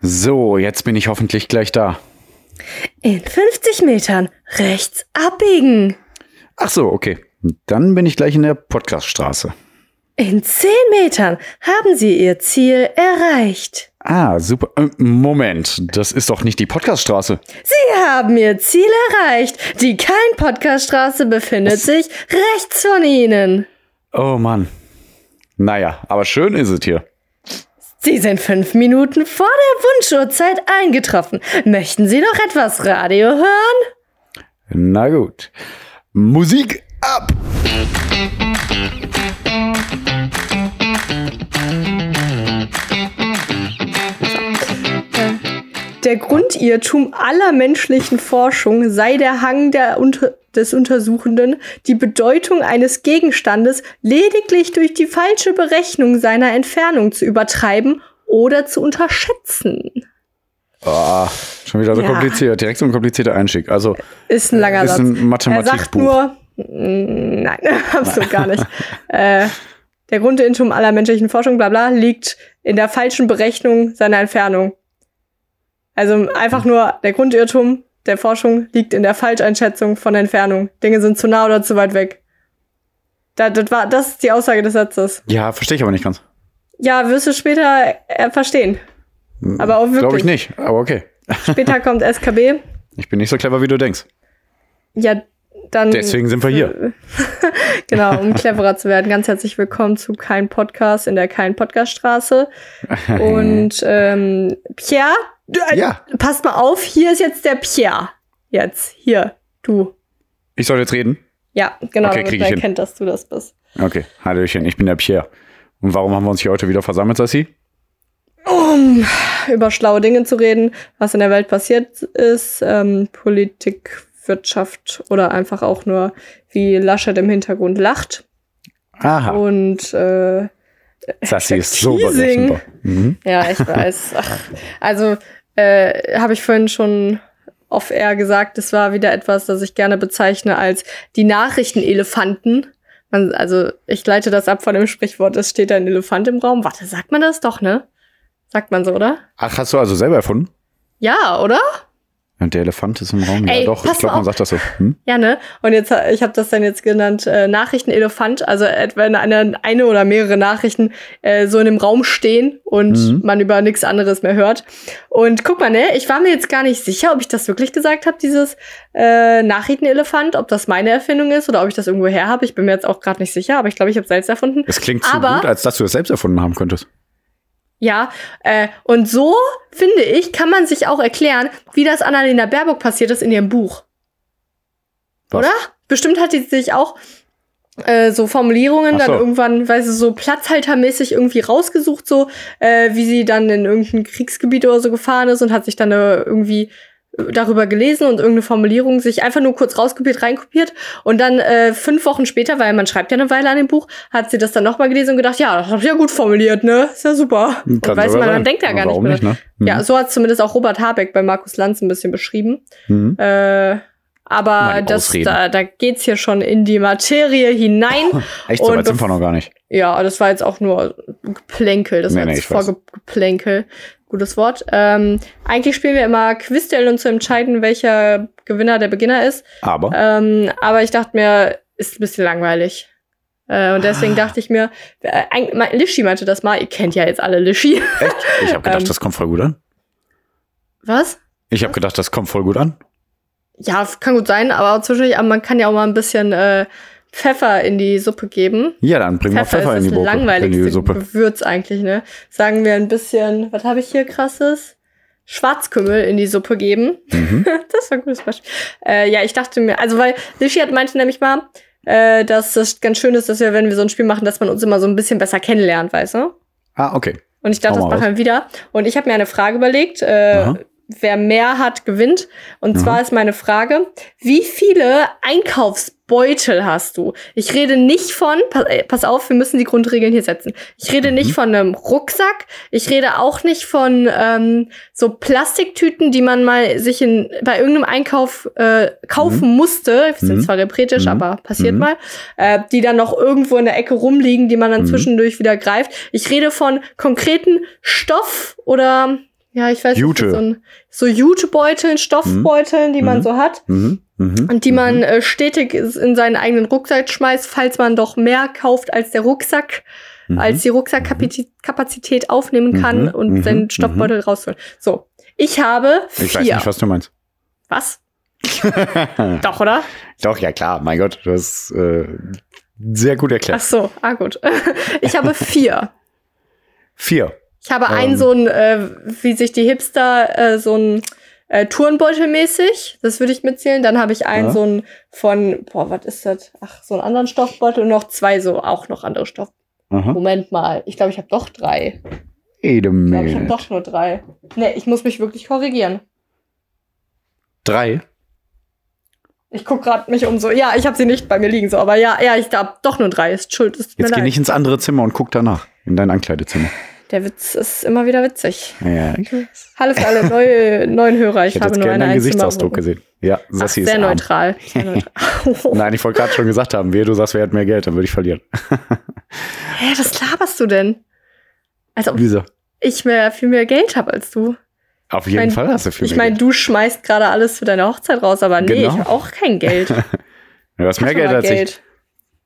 So, jetzt bin ich hoffentlich gleich da. In 50 Metern rechts abbiegen. Ach so, okay. Dann bin ich gleich in der Podcaststraße. In 10 Metern haben Sie Ihr Ziel erreicht. Ah, super. Äh, Moment, das ist doch nicht die Podcaststraße. Sie haben Ihr Ziel erreicht. Die Kein-Podcast-Straße befindet sich rechts von Ihnen. Oh Mann. Naja, aber schön ist es hier. Sie sind fünf Minuten vor der Wunschuhrzeit eingetroffen. Möchten Sie noch etwas Radio hören? Na gut. Musik ab! Der Grundirrtum aller menschlichen Forschung sei der Hang der Unter des Untersuchenden, die Bedeutung eines Gegenstandes lediglich durch die falsche Berechnung seiner Entfernung zu übertreiben oder zu unterschätzen. Oh, schon wieder so Ja. kompliziert. Direkt so ein komplizierter Einstieg. Also, Ist ein langer ist Satz. ein er sagt Mathematikbuch. nur, Mm, nein, absolut gar nicht. äh, der Grundirrtum aller menschlichen Forschung, bla bla, liegt in der falschen Berechnung seiner Entfernung. Also einfach nur, der Grundirrtum der Forschung liegt in der Falscheinschätzung von Entfernung. Dinge sind zu nah oder zu weit weg. Da, das, war, das ist die Aussage des Satzes. Ja, verstehe ich aber nicht ganz. Ja, wirst du später äh, verstehen. Aber auch wirklich. Glaube ich nicht, aber okay. Später kommt SKB. Ich bin nicht so clever, wie du denkst. Ja, dann. Deswegen sind wir hier. genau, um cleverer zu werden. Ganz herzlich willkommen zu Kein Podcast in der Kein Podcast Straße. Und ähm, Pierre, Ja. passt mal auf, hier ist jetzt der Pierre. Jetzt, hier, du. Ich soll jetzt reden? Ja, genau, Okay, damit man erkennt, dass du das bist. Okay, Hallöchen, ich bin der Pierre. Und warum haben wir uns hier heute wieder versammelt, Sassi? Um über schlaue Dinge zu reden, was in der Welt passiert ist, ähm, Politik, Wirtschaft oder einfach auch nur, wie Laschet im Hintergrund lacht. Aha, Und äh, Sassi ist so berechenbar. Mhm. Ja, ich weiß. Ach, also äh, habe ich vorhin schon off-air gesagt, das war wieder etwas, das ich gerne bezeichne als die Nachrichtenelefanten. Man, also ich leite das ab von dem Sprichwort, es steht ein Elefant im Raum. Warte, sagt man das doch, ne? Sagt man so, oder? Ach, hast du also selber erfunden? Ja, oder? Und der Elefant ist im Raum. Ey, ja, doch, ich glaube, man sagt das so. Hm? Ja, ne? Und jetzt, äh, ich habe das dann jetzt genannt, äh, Nachrichtenelefant, also etwa wenn eine, eine oder mehrere Nachrichten äh, so in dem Raum stehen und Mhm. man über nichts anderes mehr hört. Und guck mal, ne, ich war mir jetzt gar nicht sicher, ob ich das wirklich gesagt habe, dieses äh, Nachrichtenelefant, ob das meine Erfindung ist oder ob ich das irgendwo her habe. Ich bin mir jetzt auch gerade nicht sicher, aber ich glaube, ich habe selbst erfunden. Es klingt zu Aber- gut, als dass du es selbst erfunden haben könntest. Ja, äh, und so, finde ich, kann man sich auch erklären, wie das Annalena Baerbock passiert ist in ihrem Buch. Was? Oder? Bestimmt hat die sich auch äh, so Formulierungen Ach dann so. irgendwann, weiß ich, so platzhaltermäßig irgendwie rausgesucht, so äh, wie sie dann in irgendein Kriegsgebiet oder so gefahren ist und hat sich dann äh, irgendwie darüber gelesen und irgendeine Formulierung sich einfach nur kurz rauskopiert, reinkopiert und dann äh, fünf Wochen später, weil man schreibt ja eine Weile an dem Buch, hat sie das dann nochmal gelesen und gedacht, ja, das hab ich ja gut formuliert, ne? Ist ja super. und Kann weiß man, sein. man denkt ja gar nicht mehr. nicht, ne? Mhm. Ja, so hat zumindest auch Robert Habeck bei Markus Lanz ein bisschen beschrieben. Mhm. Äh, aber das, Ausreden. da, da geht's hier schon in die Materie hinein. Echt, so weit sind wir noch gar nicht. Ja, das war jetzt auch nur Geplänkel. Das Nee, war nee, jetzt weiß. Vorgeplänkel. Gutes Wort. Ähm, eigentlich spielen wir immer Quizduell, um zu entscheiden, welcher Gewinner der Beginner ist. Aber, Ähm, aber ich dachte mir, ist ein bisschen langweilig. Äh, und deswegen Ah. dachte ich mir, äh, Lischi meinte das mal, ihr kennt ja jetzt alle Lischi. echt? Ich habe gedacht, ähm, das kommt voll gut an. Was? Ich habe gedacht, das kommt voll gut an. Ja, kann gut sein, aber zwischendurch, aber man kann ja auch mal ein bisschen äh, Pfeffer in die Suppe geben. Ja, dann bringen wir Pfeffer, Pfeffer in die, das Boke, in langweiligste die Suppe. Gewürz eigentlich, ne? Sagen wir ein bisschen, was habe ich hier krasses? Schwarzkümmel in die Suppe geben. Mhm. das war ein gutes Beispiel. Äh, ja, ich dachte mir, also weil Lischi hat meinte nämlich mal, äh, dass es ganz schön ist, dass wir, wenn wir so ein Spiel machen, dass man uns immer so ein bisschen besser kennenlernt, weißt du? Ah, okay. Und ich dachte, das machen wir wieder. Und ich habe mir eine Frage überlegt. Äh, Aha. Wer mehr hat, gewinnt. Und Aha. zwar ist meine Frage, wie viele Einkaufsbeutel hast du? Ich rede nicht von, pass, äh, auf, wir müssen die Grundregeln hier setzen. Ich rede nicht von einem Rucksack. Ich rede auch nicht von ähm, so Plastiktüten, die man mal sich in, bei irgendeinem Einkauf äh, kaufen musste. Die sind Mhm. zwar repretisch, Mhm. aber passiert Mhm. mal. Äh, die dann noch irgendwo in der Ecke rumliegen, die man dann Mhm. zwischendurch wieder greift. Ich rede von konkreten Stoff oder ja, ich weiß Jute. nicht, so, ein, so Jutebeuteln, Stoffbeuteln, die man Mhm. so hat. Mhm. Mhm. Und die mhm. man äh, stetig in seinen eigenen Rucksack schmeißt, falls man doch mehr kauft als der Rucksack, Mhm. als die Rucksackkapazität aufnehmen kann Mhm, und mhm, seinen Stoffbeutel rausholen. So, ich habe vier. Ich weiß nicht, was du meinst. was? Doch, oder? Doch, ja klar, mein Gott, du hast äh, sehr gut Ach erklärt. so, ah gut. Ich habe vier. Vier. Ich habe Ähm. einen so ein, äh, wie sich die Hipster, äh, so ein äh, Turnbeutel mäßig. Das würde ich mitzählen. Dann habe ich einen Ja. so ein von, boah, was ist das? Ach, so einen anderen Stoffbeutel und noch zwei so, auch noch andere Stoff. Aha. Moment mal. Ich glaube, ich habe doch drei. Wait a Ich glaube, ich habe minute. doch nur drei. Nee, ich muss mich wirklich korrigieren. Drei. Ich guck gerade mich um so. Ja, ich habe sie nicht bei mir liegen so, aber ja, ja, ich habe doch nur drei. Ist schuld, ist mir Jetzt geh leid. nicht ins andere Zimmer und guck danach. In dein Ankleidezimmer. Der Witz ist immer wieder witzig. Ja. Hallo für alle neue, neuen Hörer. Ich, Ich hätte habe jetzt nur gerne eine deinen Gesichtsausdruck gesehen. Ja, Ach, Sassi sehr ist arm. neutral. Sehr neutral. Nein, ich wollte gerade schon gesagt haben, wehe, du sagst, wer hat mehr Geld, dann würde ich verlieren. Hä, was laberst du denn? Als ob Wieso? ich mehr, viel mehr Geld habe als du. Auf jeden mein- Fall hast du viel Ich mehr meine, Geld. du schmeißt gerade alles für deine Hochzeit raus, aber nee, Genau. ich habe auch kein Geld. Du hast mehr Geld als ich.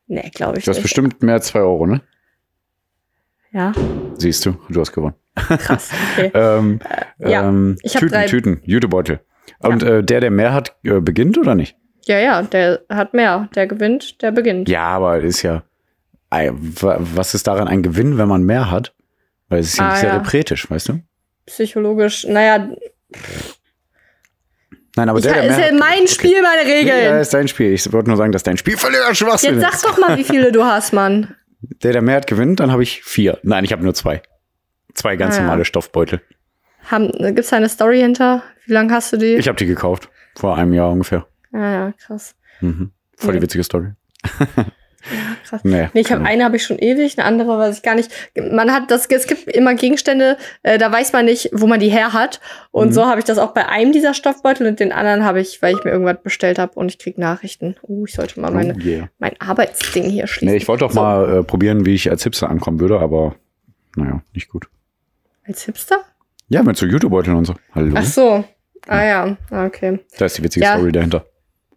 Nee, glaube ich Du hast nicht. bestimmt mehr als zwei Euro, ne? Ja, Siehst du, du hast gewonnen. krass. Okay. Ähm, ja, ähm, ich Tüten, drei- Tüten, Jutebeutel. Und äh, der, der mehr hat, äh, beginnt oder nicht? Ja, ja, der hat mehr. Der gewinnt, der beginnt. Ja, aber ist ja. Was ist daran ein Gewinn, wenn man mehr hat? Weil es ist ja Ah, nicht sehr ja. repretisch, weißt du? Psychologisch, naja, Nein, aber ich, der, der ist mehr ja hat, mein Spiel, meine Ja, Regeln. ist dein Spiel. Ich wollte nur sagen, dass dein Spiel völliger Schwachsinn Jetzt ist. sag doch mal, wie viele du hast, Mann. Der, der mehr hat, gewinnt, dann habe ich vier. Nein, ich habe nur zwei. Zwei ganz Ah, ja. normale Stoffbeutel. Haben, gibt's da eine Story hinter? Wie lange hast du die? Ich habe die gekauft. Vor einem Jahr ungefähr. ja, ja, krass. Mhm. Voll die witzige Story. Ja, krass. Nee, Nee, ich habe eine habe ich schon ewig, eine andere weiß ich gar nicht. Man hat das, es gibt immer Gegenstände, äh, da weiß man nicht, wo man die her hat. Und Mhm. so habe ich das auch bei einem dieser Stoffbeutel und den anderen habe ich, weil ich mir irgendwas bestellt habe und ich krieg Nachrichten. Uh, ich sollte mal meine, Oh, yeah. mein Arbeitsding hier schließen. Nee, ich wollte doch So, mal äh, probieren, wie ich als Hipster ankommen würde, aber naja, nicht gut. Als Hipster? Ja, mit so Jutebeuteln und so. Hallo. Ach so. Ah ja, Ah, okay. Da ist die witzige Ja. Story dahinter.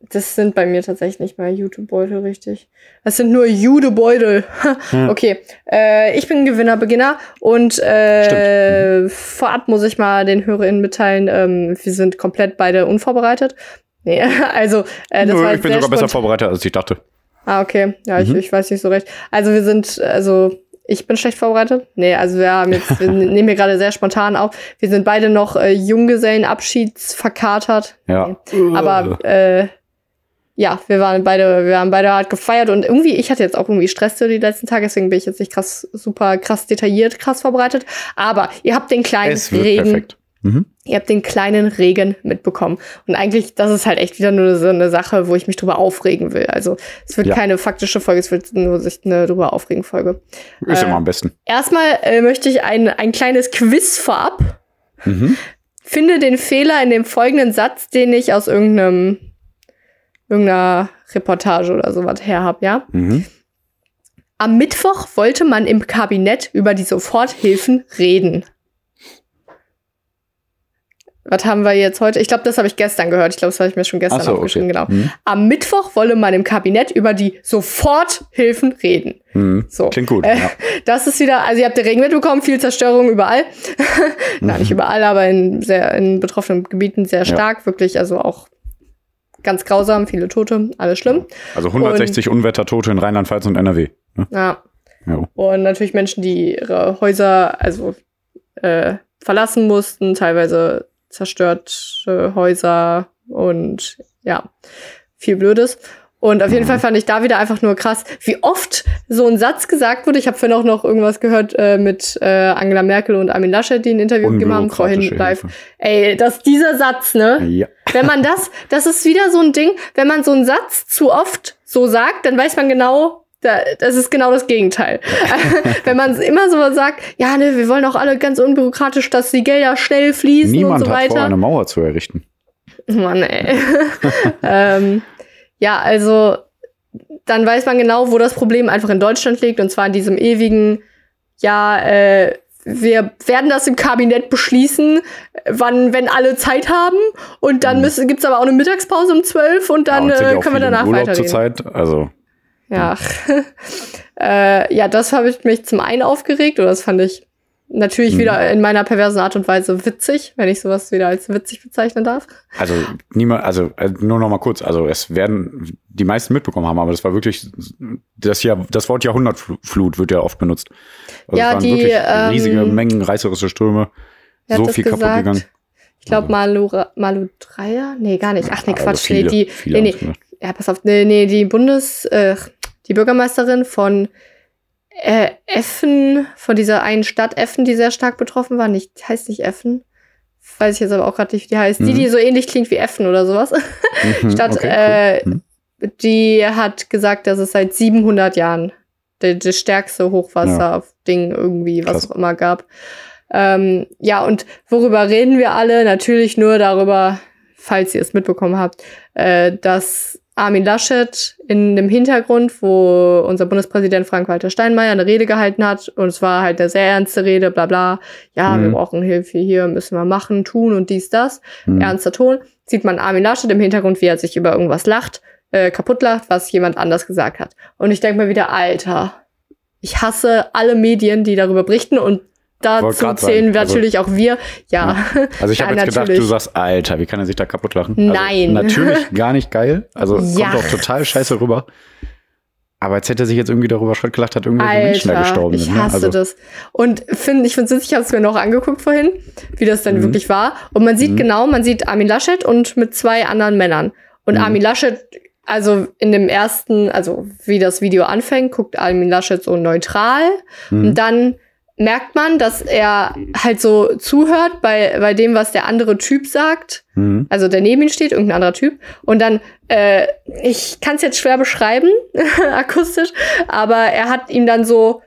Das sind bei mir tatsächlich nicht mal Jutebeutel, richtig. Das sind nur Judebeutel. Ja. Okay, äh, ich bin Gewinner, Beginner und äh, vorab muss ich mal den HörerInnen mitteilen, ähm, wir sind komplett beide unvorbereitet. Nee, also äh, das Nö, war ich bin sogar besser vorbereitet, als ich dachte. Ah, okay. Ja, ich, Mhm. ich weiß nicht so recht. Also wir sind, also ich bin schlecht vorbereitet. Nee, also wir haben jetzt, wir nehmen hier gerade sehr spontan auf. Wir sind beide noch äh, Junggesellenabschiedsverkatert. Ja. Aber äh, ja, wir waren beide, wir haben beide hart gefeiert und irgendwie, ich hatte jetzt auch irgendwie Stress so die letzten Tage, deswegen bin ich jetzt nicht krass, super krass detailliert, krass vorbereitet. Aber ihr habt den kleinen Regen. Mhm. ihr habt den kleinen Regen mitbekommen. Und eigentlich, das ist halt echt wieder nur so eine Sache, wo ich mich drüber aufregen will. Also es wird Ja. keine faktische Folge, es wird nur sich eine drüber aufregen Folge. Ist Äh, immer am besten. Erstmal äh, möchte ich ein, ein kleines Quiz vorab. Mhm. Finde den Fehler in dem folgenden Satz, den ich aus irgendeinem irgendeiner Reportage oder sowas her hab, ja? Mhm. Am Mittwoch wollte man im Kabinett über die Soforthilfen reden. Was haben wir jetzt heute? Ich glaube, das habe ich gestern gehört. Ich glaube, das habe ich mir schon gestern so, aufgeschrieben, okay. genau. Mhm. Am Mittwoch wolle man im Kabinett über die Soforthilfen reden. Mhm. So. Klingt gut. Äh, ja. Das ist wieder, also ihr habt den Regen mitbekommen, viel Zerstörung überall. Na, Mhm. nicht überall, aber in sehr in betroffenen Gebieten sehr stark, wirklich, also auch ganz grausam, viele Tote, alles schlimm. Also 160 Unwettertote in Rheinland-Pfalz und NRW. Ne? Ja. Ja. Und natürlich Menschen, die ihre Häuser also äh, verlassen mussten, teilweise zerstörte Häuser und ja, viel Blödes. Und auf jeden. Fall fand ich da wieder einfach nur krass, wie oft so ein Satz gesagt wurde. Ich habe vorhin auch noch irgendwas gehört äh, mit äh, Angela Merkel und Armin Laschet, die ein Interview gegeben haben, vorhin live. Ey, dass dieser Satz, ne? Ja. Wenn man das, das ist wieder so ein Ding, wenn man so einen Satz zu oft so sagt, dann weiß man genau, da, das ist genau das Gegenteil. wenn man immer so sagt, ja, ne, wir wollen auch alle ganz unbürokratisch, dass die Gelder schnell fließen Niemand und so hat vor, weiter. eine Mauer zu errichten. Mann, ey. ähm, ja, also dann weiß man genau, wo das Problem einfach in Deutschland liegt und zwar in diesem ewigen, ja, äh, wir werden das im Kabinett beschließen, wann, wenn alle Zeit haben. Und dann müssen, gibt's aber auch eine Mittagspause um zwölf und dann ja, und äh, können wir danach weiterreden. Zur Zeit, also. Ja. äh, ja, das habe ich mich zum einen aufgeregt, oder das fand ich natürlich mhm. wieder in meiner perversen Art und Weise witzig, wenn ich sowas wieder als witzig bezeichnen darf. Also niemand, also äh, nur noch mal kurz, also es werden die meisten mitbekommen haben, aber das war wirklich das ja das Wort Jahrhundertflut wird ja oft benutzt. Also ja, die wirklich riesige ähm, Mengen reißerische Ströme, so viel gesagt? kaputt gegangen. Ich glaube Malu Malu Dreier, nee, gar nicht. Ach nee, Quatsch, also viele, nee, die nee, nee. Ja, pass auf, nee, nee, die Bundes äh, die Bürgermeisterin von äh, Effen, von dieser einen Stadt Effen, die sehr stark betroffen war. Nicht, heißt nicht Effen. Weiß ich jetzt aber auch gerade nicht, wie die heißt. Mhm. Die, die so ähnlich klingt wie Effen oder sowas. Mhm, Stadt, okay, cool. äh, mhm. die hat gesagt, dass es seit 700 Jahren das stärkste Hochwasser-Ding ja. irgendwie, was Krass. auch immer gab. Ähm, ja, und worüber reden wir alle? Natürlich nur darüber, falls ihr es mitbekommen habt, äh, dass Armin Laschet in dem Hintergrund, wo unser Bundespräsident Frank-Walter Steinmeier eine Rede gehalten hat. Und es war halt eine sehr ernste Rede, bla bla. Ja, mhm. wir brauchen Hilfe hier, müssen wir machen, tun und dies, das. Mhm. Ernster Ton. Sieht man Armin Laschet im Hintergrund, wie er sich über irgendwas lacht, äh, kaputt lacht, was jemand anders gesagt hat. Und ich denke mir wieder, Alter, ich hasse alle Medien, die darüber berichten und dazu zählen also, natürlich auch wir. Ja. ja. Also ich habe ja, jetzt gedacht, du sagst, Alter, wie kann er sich da kaputt lachen? Also Nein. Natürlich gar nicht geil. Also ja. kommt auch total scheiße rüber. Aber als hätte er sich jetzt irgendwie darüber Schrott gelacht hat, irgendwelche Alter, Menschen da gestorben sind. Ich ne? hasse also. das. Und find, ich finde es ich habe es mir noch angeguckt vorhin, wie das dann mhm. wirklich war. Und man sieht mhm. genau, man sieht Armin Laschet und mit zwei anderen Männern. Und mhm. Armin Laschet, also in dem ersten, also wie das Video anfängt, guckt Armin Laschet so neutral. Mhm. Und dann merkt man, dass er halt so zuhört bei, bei dem, was der andere Typ sagt. Mhm. Also der neben ihm steht, irgendein anderer Typ. Und dann, äh, ich kann es jetzt schwer beschreiben, akustisch, aber er hat ihm dann so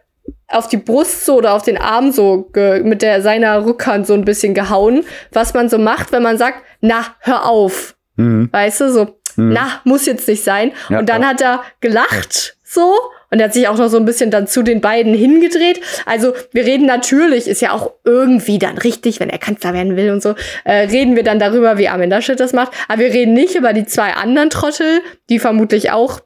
auf die Brust so oder auf den Arm so mit der seiner Rückhand so ein bisschen gehauen, was man so macht, wenn man sagt, na, hör auf. Mhm. Weißt du, so, mhm. na, muss jetzt nicht sein. Ja, und dann ja. hat er gelacht, so, und er hat sich auch noch so ein bisschen dann zu den beiden hingedreht. Also wir reden natürlich, ist ja auch irgendwie dann richtig, wenn er Kanzler werden will und so, äh, reden wir dann darüber, wie Armin Laschet das macht. Aber wir reden nicht über die zwei anderen Trottel, die vermutlich auch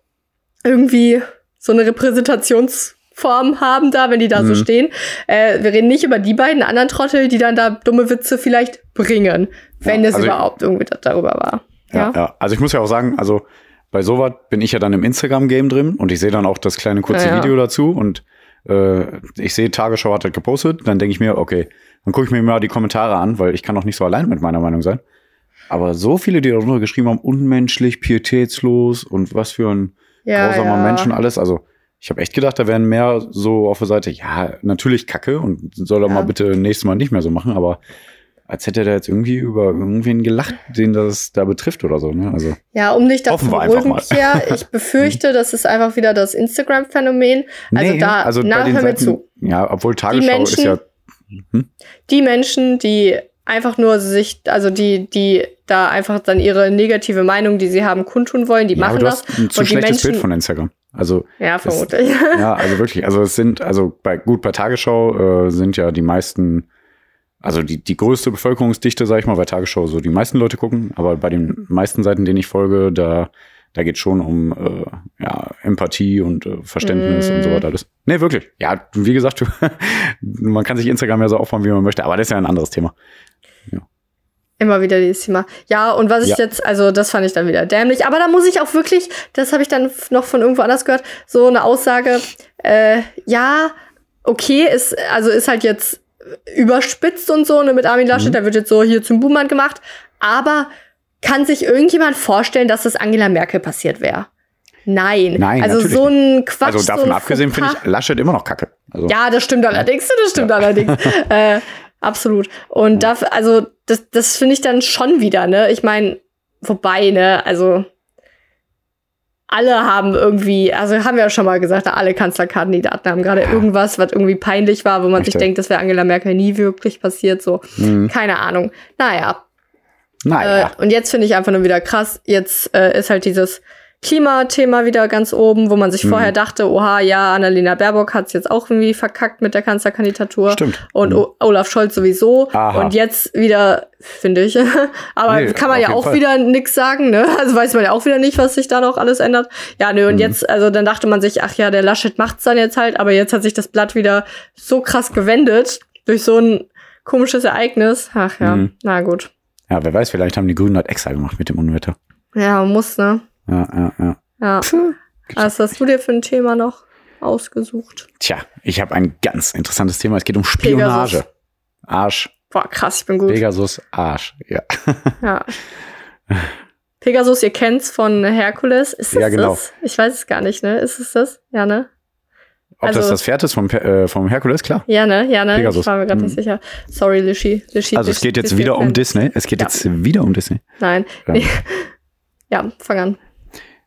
irgendwie so eine Repräsentationsform haben da, wenn die da mhm. so stehen. Äh, wir reden nicht über die beiden anderen Trottel, die dann da dumme Witze vielleicht bringen, wenn ja, es also überhaupt irgendwie darüber war. Ja, ja, ja. Also ich muss ja auch sagen, also bei sowas bin ich ja dann im Instagram-Game drin und ich sehe dann auch das kleine kurze ja, ja. Video dazu und äh, ich sehe, Tagesschau hat das gepostet, dann denke ich mir, okay, dann gucke ich mir mal die Kommentare an, weil ich kann doch nicht so allein mit meiner Meinung sein. Aber so viele, die darunter geschrieben haben, unmenschlich, pietätslos und was für ein ja, grausamer ja. Mensch und alles. Also ich habe echt gedacht, da wären mehr so auf der Seite, ja, natürlich Kacke und soll er ja. mal bitte nächstes Mal nicht mehr so machen, aber als hätte er jetzt irgendwie über irgendwen gelacht, den das da betrifft oder so. Ne? Also, ja, um dich da zu beruhigen, ja, ich befürchte, das ist einfach wieder das Instagram-Phänomen. Also nee, da, also na, hör mir zu. Ja, obwohl Tagesschau Menschen, ist ja. Hm? Die Menschen, die einfach nur sich, also die, die da einfach dann ihre negative Meinung, die sie haben, kundtun wollen, die ja, machen das. Ein zu schlechtes Menschen, Bild von Instagram. Also ja, vermutlich. Es, ja, also wirklich. Also es sind, also bei gut bei Tagesschau äh, sind ja die meisten also die, die größte Bevölkerungsdichte, sag ich mal, bei Tagesschau so die meisten Leute gucken, aber bei den meisten Seiten, denen ich folge, da, da geht schon um äh, ja, Empathie und äh, Verständnis mm. und so weiter. Alles. Nee, wirklich. Ja, wie gesagt, man kann sich Instagram ja so aufbauen, wie man möchte, aber das ist ja ein anderes Thema. Ja. Immer wieder dieses Thema. Ja, und was ich ja. jetzt, also das fand ich dann wieder dämlich. Aber da muss ich auch wirklich, das habe ich dann noch von irgendwo anders gehört, so eine Aussage, äh, ja, okay, ist, also ist halt jetzt überspitzt und so, ne, mit Armin Laschet, mhm. der wird jetzt so hier zum Buhmann gemacht. Aber kann sich irgendjemand vorstellen, dass das Angela Merkel passiert wäre? Nein. Nein. Also so ein Quatsch. Also davon so abgesehen finde ich Laschet immer noch kacke. Also. Ja, das stimmt allerdings, das stimmt ja. allerdings. äh, absolut. Und ja. da, also, das, das finde ich dann schon wieder, ne? Ich meine, wobei, ne, also alle haben irgendwie, also haben wir ja schon mal gesagt, alle Kanzlerkandidaten haben gerade irgendwas, was irgendwie peinlich war, wo man Echt? sich denkt, das wäre Angela Merkel nie wirklich passiert. So, mhm. keine Ahnung. Naja. Naja. Äh, und jetzt finde ich einfach nur wieder krass. Jetzt äh, ist halt dieses, Klimathema wieder ganz oben, wo man sich mhm. vorher dachte, oha, ja, Annalena Baerbock hat es jetzt auch irgendwie verkackt mit der Kanzlerkandidatur. Stimmt. Und mhm. Olaf Scholz sowieso. Aha. Und jetzt wieder, finde ich. Aber nee, kann man ja auch Fall. wieder nix sagen, ne? Also weiß man ja auch wieder nicht, was sich da noch alles ändert. Ja, nö, und mhm. jetzt, also dann dachte man sich, ach ja, der Laschet macht's dann jetzt halt, aber jetzt hat sich das Blatt wieder so krass gewendet durch so ein komisches Ereignis. Ach ja, mhm. na gut. Ja, wer weiß, vielleicht haben die Grünen das extra gemacht mit dem Unwetter. Ja, muss, ne? Ja, ja, ja. Ja. Was hast du dir für ein Thema noch ausgesucht? Tja, ich habe ein ganz interessantes Thema. Es geht um Spionage. Pegasus. Arsch. Boah, krass, ich bin gut. Pegasus, Arsch, ja. Ja. Pegasus, ihr kennt's von Herkules. Ist es ja, genau. das? Ich weiß es gar nicht, ne? Ist es das? Ja, ne? Ob also, das das Pferd ist vom, äh, vom Herkules, klar. Ja, ne? Ja, ne? Pegasus. Ich war mir gerade mhm. nicht sicher. Sorry, Lishi. Lishi also es geht jetzt Disney wieder um Disney. Es geht ja. jetzt wieder um Disney. Nein. Ja, fang an.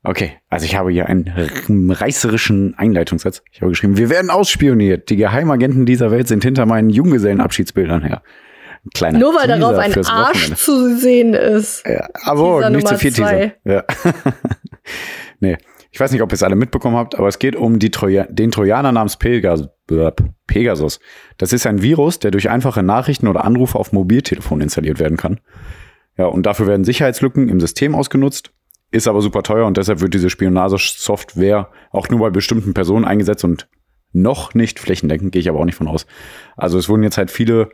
Okay, also ich habe hier einen reißerischen Einleitungssatz. Ich habe geschrieben, wir werden ausspioniert. Die Geheimagenten dieser Welt sind hinter meinen Junggesellenabschiedsbildern her. Kleiner Nur weil Teaser darauf ein Arsch Wochenende. zu sehen ist. Ja, aber nicht zu viel zwei. Teaser. Ja. nee, ich weiß nicht, ob ihr es alle mitbekommen habt, aber es geht um die Troja den Trojaner namens Pegasus. Pegasus. Das ist ein Virus, der durch einfache Nachrichten oder Anrufe auf Mobiltelefon installiert werden kann. Ja, und dafür werden Sicherheitslücken im System ausgenutzt ist aber super teuer und deshalb wird diese Spionagesoftware auch nur bei bestimmten Personen eingesetzt und noch nicht flächendeckend, gehe ich aber auch nicht von aus. Also es wurden jetzt halt viele,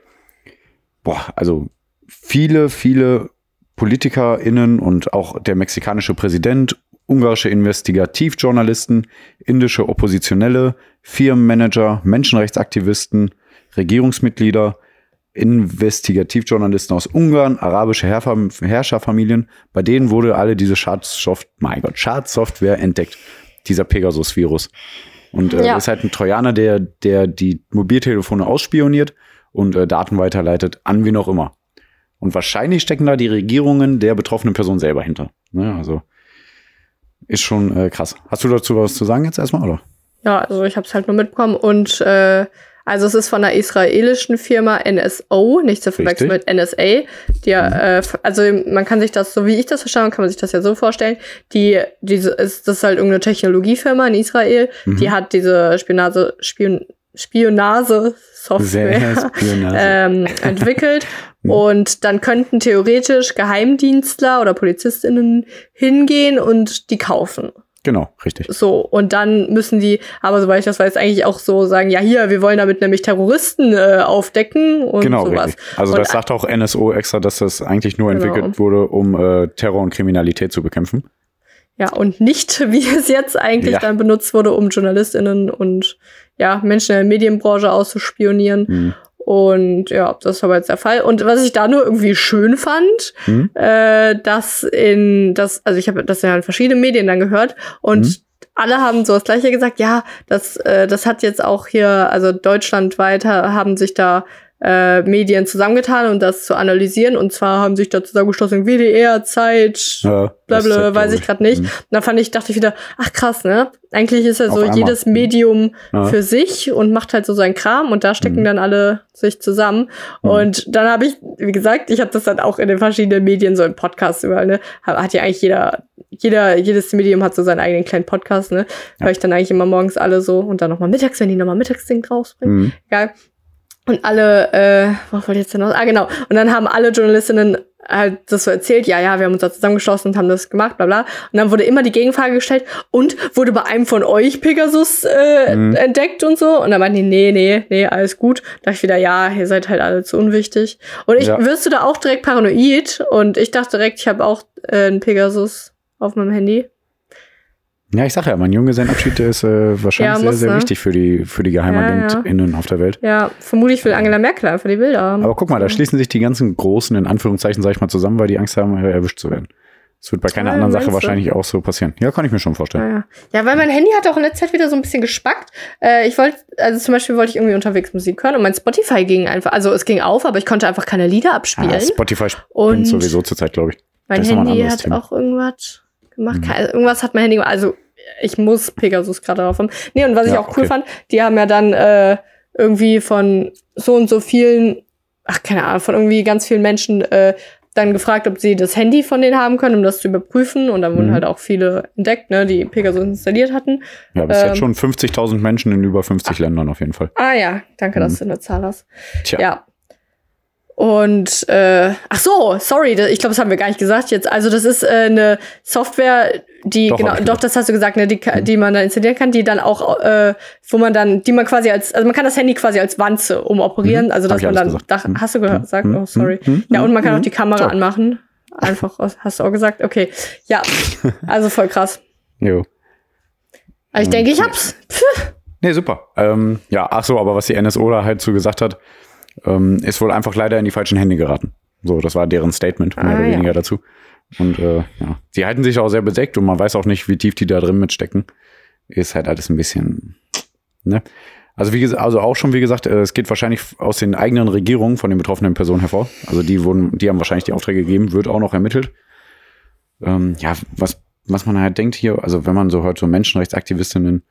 boah, also viele, viele PolitikerInnen und auch der mexikanische Präsident, ungarische Investigativjournalisten, indische Oppositionelle, Firmenmanager, Menschenrechtsaktivisten, Regierungsmitglieder, Investigativjournalisten aus Ungarn, arabische Herrscherfamilien, bei denen wurde alle diese Schadsoftware, mein Gott, Schadsoftware entdeckt, dieser Pegasus-Virus. Und äh, ja. ist halt ein Trojaner, der, der die Mobiltelefone ausspioniert und äh, Daten weiterleitet, an wie noch immer. Und wahrscheinlich stecken da die Regierungen der betroffenen Person selber hinter. Ne? Also ist schon äh, krass. Hast du dazu was zu sagen jetzt erstmal, oder? Ja, also ich habe es halt nur mitbekommen und äh, also es ist von einer israelischen Firma NSO, nicht zu verwechseln mit NSA. Die, äh, also man kann sich das, so wie ich das verstanden kann man sich das ja so vorstellen. Die, diese ist, das ist halt irgendeine Technologiefirma in Israel, mhm. die hat diese Spionage, Spion, Spionage-Software ähm, entwickelt. Mhm. Und dann könnten theoretisch Geheimdienstler oder PolizistInnen hingehen und die kaufen. Genau, richtig. So, und dann müssen die, aber soweit ich das weiß, eigentlich auch so sagen, ja, hier, wir wollen damit nämlich Terroristen äh, aufdecken und genau, sowas. Richtig. Also und das sagt auch NSO extra, dass das eigentlich nur genau. entwickelt wurde, um äh, Terror und Kriminalität zu bekämpfen. Ja, und nicht, wie es jetzt eigentlich ja. dann benutzt wurde, um JournalistInnen und ja, Menschen in der Medienbranche auszuspionieren. Mhm. Und ja, das war jetzt der Fall. Und was ich da nur irgendwie schön fand, mhm. äh, dass in das, also ich habe das ja in verschiedenen Medien dann gehört und mhm. alle haben so das gleiche gesagt, ja, das, äh, das hat jetzt auch hier, also deutschlandweit haben sich da äh, Medien zusammengetan, um das zu analysieren. Und zwar haben sich da zusammengeschlossen WDR, Zeit, ja, blablabla, weiß ich gerade nicht. Mhm. Und da fand ich, dachte ich wieder, ach krass, ne? Eigentlich ist ja so jedes mhm. Medium ja. für sich und macht halt so sein Kram und da stecken mhm. dann alle sich zusammen. Mhm. Und dann habe ich, wie gesagt, ich habe das dann auch in den verschiedenen Medien, so im Podcast überall, ne? Hat ja eigentlich jeder, jeder, jedes Medium hat so seinen eigenen kleinen Podcast, ne? Ja. Höre ich dann eigentlich immer morgens alle so und dann nochmal mittags, wenn die nochmal Mittagsding rausbringen. Mhm. Egal. Und alle, äh, was wollte ich jetzt denn noch? Ah, genau. Und dann haben alle Journalistinnen halt das so erzählt, ja, ja, wir haben uns da zusammengeschlossen und haben das gemacht, bla bla. Und dann wurde immer die Gegenfrage gestellt, und wurde bei einem von euch Pegasus äh, mhm. entdeckt und so? Und dann meinten die, nee, nee, nee, alles gut. Da dachte ich wieder, ja, ihr seid halt alle zu unwichtig. Und ich ja. wirst du da auch direkt paranoid und ich dachte direkt, ich habe auch äh, einen Pegasus auf meinem Handy. Ja, ich sag ja, mein Junggesellenabschied der ist äh, wahrscheinlich ja, sehr, sehr ne? wichtig für die, für die GeheimagentInnen ja, ja. auf der Welt. Ja, vermutlich will Angela Merkel einfach die Bilder haben. Aber guck mal, da schließen sich die ganzen Großen, in Anführungszeichen, sag ich mal, zusammen, weil die Angst haben, erwischt zu werden. Das wird bei keiner anderen Sache wahrscheinlich auch so passieren. Ja, kann ich mir schon vorstellen. Ja, ja. weil mein Handy hat auch in letzter Zeit wieder so ein bisschen gespackt. Äh, ich wollte, also zum Beispiel wollte ich irgendwie unterwegs Musik hören und mein Spotify ging einfach, also es ging auf, aber ich konnte einfach keine Lieder abspielen. Ah, Spotify spinnt sowieso zurzeit, glaube ich. Mein Handy hat Thema. auch irgendwas gemacht. Mhm. Also irgendwas hat mein Handy gemacht. Also ich muss Pegasus gerade drauf haben. Nee, und was ja, ich auch cool fand, die haben ja dann äh, irgendwie von so und so vielen, ach keine Ahnung, von irgendwie ganz vielen Menschen äh, dann gefragt, ob sie das Handy von denen haben können, um das zu überprüfen. Und dann wurden Mhm. halt auch viele entdeckt, ne, die Pegasus installiert hatten. Ja, bis Ähm. jetzt schon 50.000 Menschen in über 50 Ländern auf jeden Fall. Ah ja, danke, dass Mhm. du eine Zahl hast. Tja. Ja. Und äh, ach so, sorry, ich glaube, das haben wir gar nicht gesagt jetzt. Also das ist äh, eine Software, die Doch, genau, doch, das hast du gesagt, ne, die, ka- die man dann installieren kann, die dann auch, äh, wo man dann, die man quasi als, also man kann das Handy quasi als Wanze umoperieren, Mhm. also dass man dann, da, Mhm. hast du gehört, gesagt, Mhm. oh sorry. Mhm. Ja, und man kann Mhm. auch die Kamera So. anmachen. Einfach, hast du auch gesagt? Okay. Ja, also voll krass. Jo. Aber ich Mhm. denke, ich hab's. Nee, super. Ähm, ja, ach so, aber was die NSO da halt zu gesagt hat, ähm, ist wohl einfach leider in die falschen Hände geraten. So, das war deren Statement, mehr Ah, oder ja. weniger dazu. Und äh, ja, sie halten sich auch sehr bedeckt und man weiß auch nicht, wie tief die da drin mitstecken. Ist halt alles ein bisschen, ne? Also wie gesagt, also auch schon wie gesagt, äh, es geht wahrscheinlich aus den eigenen Regierungen von den betroffenen Personen hervor. Also die wurden, die haben wahrscheinlich die Aufträge gegeben, wird auch noch ermittelt. Ähm, ja, was was man halt denkt hier, also wenn man so hört, so Menschenrechtsaktivistinnen,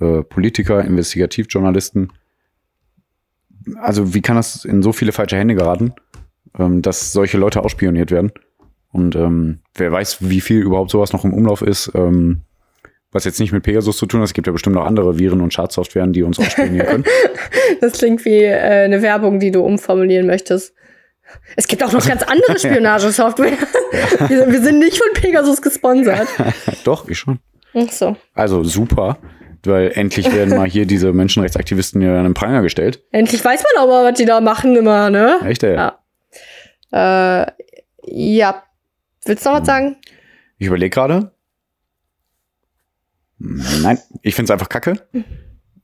äh, Politiker, Investigativjournalisten, also wie kann das in so viele falsche Hände geraten, ähm, dass solche Leute ausspioniert werden? Und ähm, wer weiß, wie viel überhaupt sowas noch im Umlauf ist, ähm, was jetzt nicht mit Pegasus zu tun hat. Es gibt ja bestimmt noch andere Viren und Schadsoftwaren, die uns ausspionieren können. Das klingt wie äh, eine Werbung, die du umformulieren möchtest. Es gibt auch noch ganz andere Spionagesoftware. wir, wir sind nicht von Pegasus gesponsert. Doch, ich schon. Ach so. Also super, weil endlich werden mal hier diese Menschenrechtsaktivisten ja an den Pranger gestellt. Endlich weiß man aber, was die da machen immer, ne? Echt, ey? Ja. Äh, ja. Willst du noch was sagen? Ich überlege gerade. Nein, ich finde es einfach kacke.